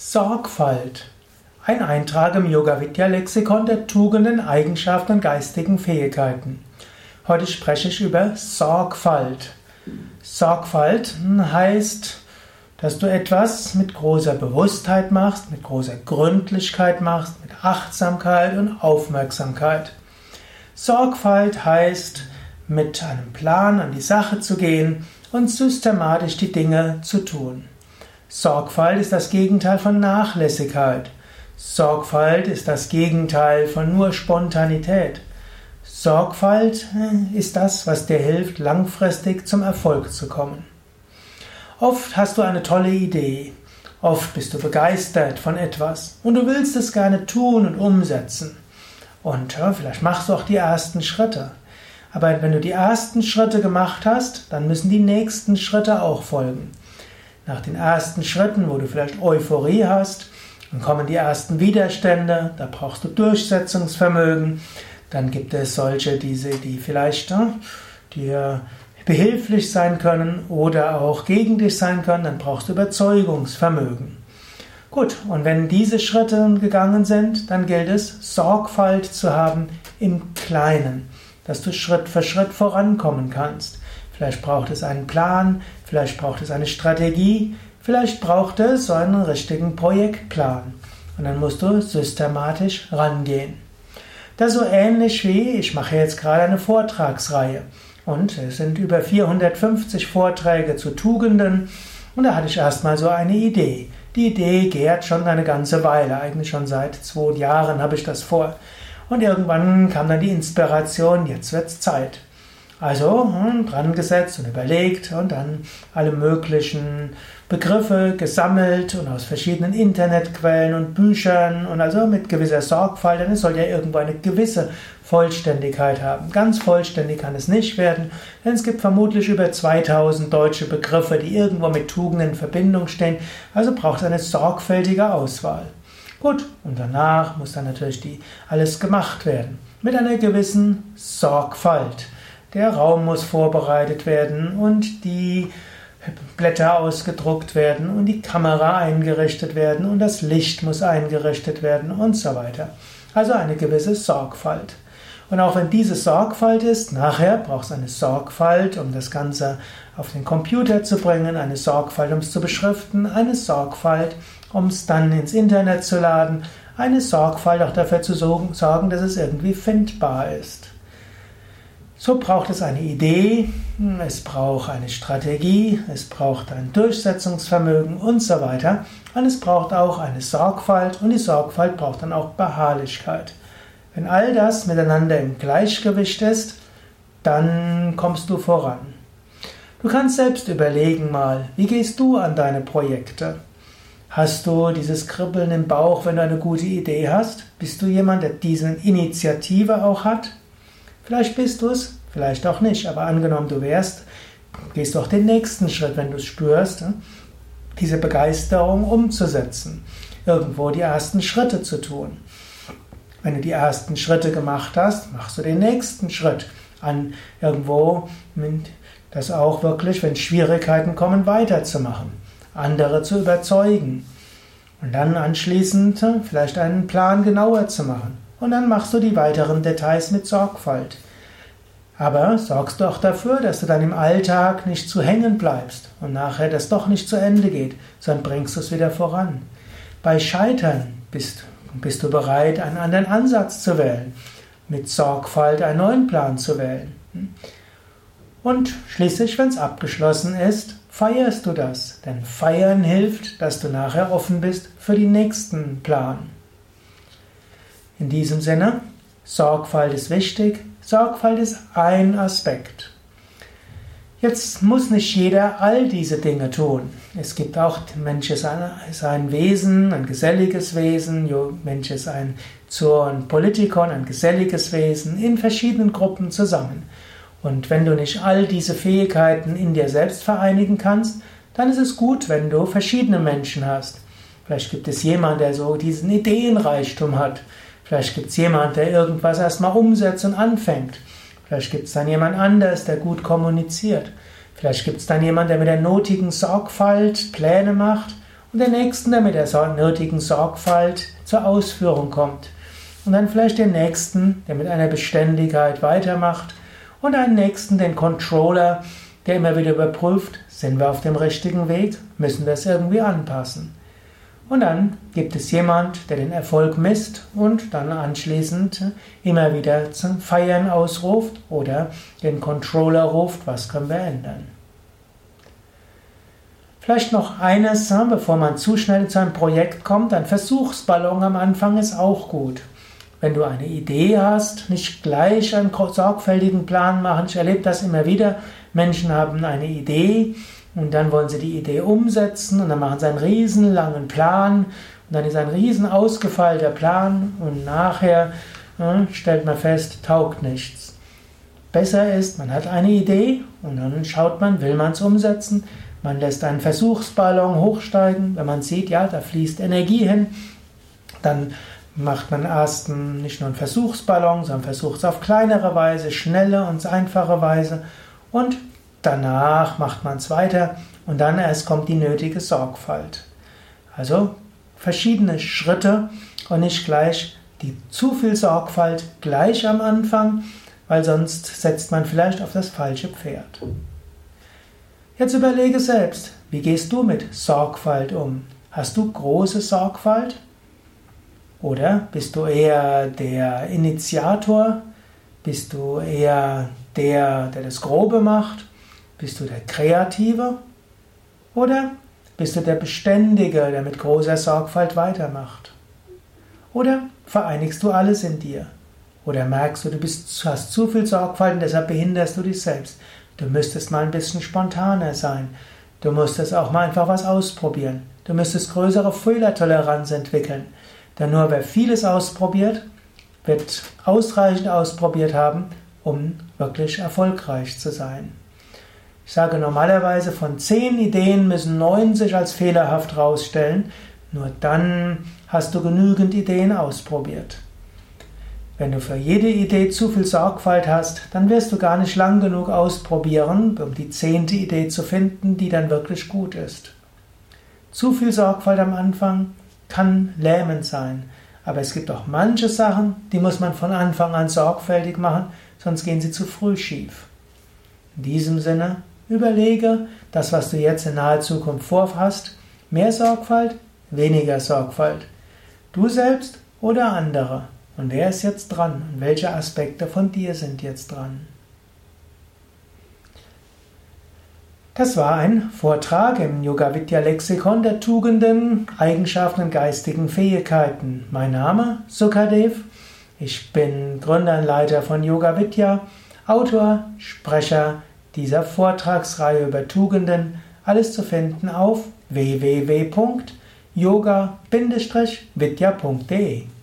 Sorgfalt. Ein Eintrag im Yoga Vidya Lexikon der Tugenden, Eigenschaften und geistigen Fähigkeiten. Heute spreche ich über Sorgfalt. Sorgfalt heißt, dass du etwas mit großer Bewusstheit machst, mit großer Gründlichkeit machst, mit Achtsamkeit und Aufmerksamkeit. Sorgfalt heißt, mit einem Plan an die Sache zu gehen und systematisch die Dinge zu tun. Sorgfalt ist das Gegenteil von Nachlässigkeit. Sorgfalt ist das Gegenteil von nur Spontanität. Sorgfalt äh, ist das, was dir hilft, langfristig zum Erfolg zu kommen. Oft hast du eine tolle Idee, oft bist du begeistert von etwas und du willst es gerne tun und umsetzen. Und ja, vielleicht machst du auch die ersten Schritte. Aber wenn du die ersten Schritte gemacht hast, dann müssen die nächsten Schritte auch folgen. Nach den ersten Schritten, wo du vielleicht Euphorie hast, dann kommen die ersten Widerstände, da brauchst du Durchsetzungsvermögen. Dann gibt es solche, diese, die vielleicht ne, dir behilflich sein können oder auch gegen dich sein können, dann brauchst du Überzeugungsvermögen. Gut, und wenn diese Schritte gegangen sind, dann gilt es, Sorgfalt zu haben im Kleinen, dass du Schritt für Schritt vorankommen kannst. Vielleicht braucht es einen Plan, vielleicht braucht es eine Strategie, vielleicht braucht es so einen richtigen Projektplan. Und dann musst du systematisch rangehen. Das ist so ähnlich wie, ich mache jetzt gerade eine Vortragsreihe. Und es sind über 450 Vorträge zu Tugenden. Und da hatte ich erstmal so eine Idee. Die Idee gärt schon eine ganze Weile. Eigentlich schon seit zwei Jahren habe ich das vor. Und irgendwann kam dann die Inspiration, jetzt wird's Zeit. Also hm, dran gesetzt und überlegt und dann alle möglichen Begriffe gesammelt und aus verschiedenen Internetquellen und Büchern und also mit gewisser Sorgfalt, denn es soll ja irgendwo eine gewisse Vollständigkeit haben. Ganz vollständig kann es nicht werden, denn es gibt vermutlich über 2000 deutsche Begriffe, die irgendwo mit Tugenden in Verbindung stehen, also braucht es eine sorgfältige Auswahl. Gut, und danach muss dann natürlich die, alles gemacht werden. Mit einer gewissen Sorgfalt. Der Raum muss vorbereitet werden und die Blätter ausgedruckt werden und die Kamera eingerichtet werden und das Licht muss eingerichtet werden und so weiter. Also eine gewisse Sorgfalt. Und auch wenn diese Sorgfalt ist, nachher braucht es eine Sorgfalt, um das Ganze auf den Computer zu bringen, eine Sorgfalt, um es zu beschriften, eine Sorgfalt, um es dann ins Internet zu laden, eine Sorgfalt auch dafür zu sorgen, dass es irgendwie findbar ist. So braucht es eine Idee, es braucht eine Strategie, es braucht ein Durchsetzungsvermögen und so weiter. Und es braucht auch eine Sorgfalt und die Sorgfalt braucht dann auch Beharrlichkeit. Wenn all das miteinander im Gleichgewicht ist, dann kommst du voran. Du kannst selbst überlegen mal, wie gehst du an deine Projekte? Hast du dieses Kribbeln im Bauch, wenn du eine gute Idee hast? Bist du jemand, der diese Initiative auch hat? Vielleicht bist du es, vielleicht auch nicht, aber angenommen du wärst, gehst du auch den nächsten Schritt, wenn du es spürst, hm, diese Begeisterung umzusetzen, irgendwo die ersten Schritte zu tun. Wenn du die ersten Schritte gemacht hast, machst du den nächsten Schritt an irgendwo, das auch wirklich, wenn Schwierigkeiten kommen, weiterzumachen, andere zu überzeugen und dann anschließend hm, vielleicht einen Plan genauer zu machen. Und dann machst du die weiteren Details mit Sorgfalt. Aber sorgst auch dafür, dass du dann im Alltag nicht zu hängen bleibst und nachher das doch nicht zu Ende geht, sondern bringst es wieder voran. Bei Scheitern bist, bist du bereit, einen anderen Ansatz zu wählen, mit Sorgfalt einen neuen Plan zu wählen. Und schließlich, wenn es abgeschlossen ist, feierst du das. Denn feiern hilft, dass du nachher offen bist für den nächsten Plan. In diesem Sinne, Sorgfalt ist wichtig, Sorgfalt ist ein Aspekt. Jetzt muss nicht jeder all diese Dinge tun. Es gibt auch, Mensch ist ein, ist ein Wesen, ein geselliges Wesen, Mensch ist ein zur ein Politikon, ein geselliges Wesen, in verschiedenen Gruppen zusammen. Und wenn du nicht all diese Fähigkeiten in dir selbst vereinigen kannst, dann ist es gut, wenn du verschiedene Menschen hast. Vielleicht gibt es jemanden, der so diesen Ideenreichtum hat. Vielleicht gibt es jemand, der irgendwas erstmal umsetzt und anfängt. Vielleicht gibt es dann jemand anders, der gut kommuniziert. Vielleicht gibt es dann jemand, der mit der notigen Sorgfalt Pläne macht. und den nächsten, der mit der nötigen Sorgfalt zur Ausführung kommt. Und dann vielleicht den nächsten, der mit einer Beständigkeit weitermacht und einen nächsten, den Controller, der immer wieder überprüft, sind wir auf dem richtigen Weg, müssen wir es irgendwie anpassen. Und dann gibt es jemand, der den Erfolg misst und dann anschließend immer wieder zum Feiern ausruft oder den Controller ruft, was können wir ändern. Vielleicht noch eines, bevor man zu schnell zu einem Projekt kommt, ein Versuchsballon am Anfang ist auch gut. Wenn du eine Idee hast, nicht gleich einen sorgfältigen Plan machen. Ich erlebe das immer wieder. Menschen haben eine Idee und dann wollen sie die Idee umsetzen und dann machen sie einen riesenlangen Plan und dann ist ein riesen ausgefeilter Plan und nachher äh, stellt man fest, taugt nichts. Besser ist, man hat eine Idee und dann schaut man, will man es umsetzen. Man lässt einen Versuchsballon hochsteigen. Wenn man sieht, ja, da fließt Energie hin, dann macht man erst nicht nur einen Versuchsballon, sondern versucht es auf kleinere Weise, schnelle und einfache Weise und danach macht man es weiter und dann erst kommt die nötige Sorgfalt. Also verschiedene Schritte und nicht gleich die zu viel Sorgfalt gleich am Anfang, weil sonst setzt man vielleicht auf das falsche Pferd. Jetzt überlege selbst, wie gehst du mit Sorgfalt um? Hast du große Sorgfalt? Oder bist du eher der Initiator? Bist du eher der, der das Grobe macht? Bist du der Kreative? Oder bist du der Beständige, der mit großer Sorgfalt weitermacht? Oder vereinigst du alles in dir? Oder merkst du, du bist, hast zu viel Sorgfalt und deshalb behinderst du dich selbst? Du müsstest mal ein bisschen spontaner sein. Du musstest auch mal einfach was ausprobieren. Du müsstest größere Fehlertoleranz entwickeln. Denn nur wer vieles ausprobiert, wird ausreichend ausprobiert haben, um wirklich erfolgreich zu sein. Ich sage normalerweise, von zehn Ideen müssen neun sich als fehlerhaft herausstellen. Nur dann hast du genügend Ideen ausprobiert. Wenn du für jede Idee zu viel Sorgfalt hast, dann wirst du gar nicht lang genug ausprobieren, um die zehnte Idee zu finden, die dann wirklich gut ist. Zu viel Sorgfalt am Anfang kann lähmend sein. Aber es gibt auch manche Sachen, die muss man von Anfang an sorgfältig machen, sonst gehen sie zu früh schief. In diesem Sinne, überlege das, was du jetzt in naher Zukunft vorhast. Mehr Sorgfalt, weniger Sorgfalt. Du selbst oder andere. Und wer ist jetzt dran? Und welche Aspekte von dir sind jetzt dran? Das war ein Vortrag im Yoga Vidya Lexikon der Tugenden, Eigenschaften und geistigen Fähigkeiten. Mein Name Sukadev. Ich bin Gründer und Leiter von Yoga Vidya, Autor, Sprecher dieser Vortragsreihe über Tugenden. Alles zu finden auf www.yoga-vidya.de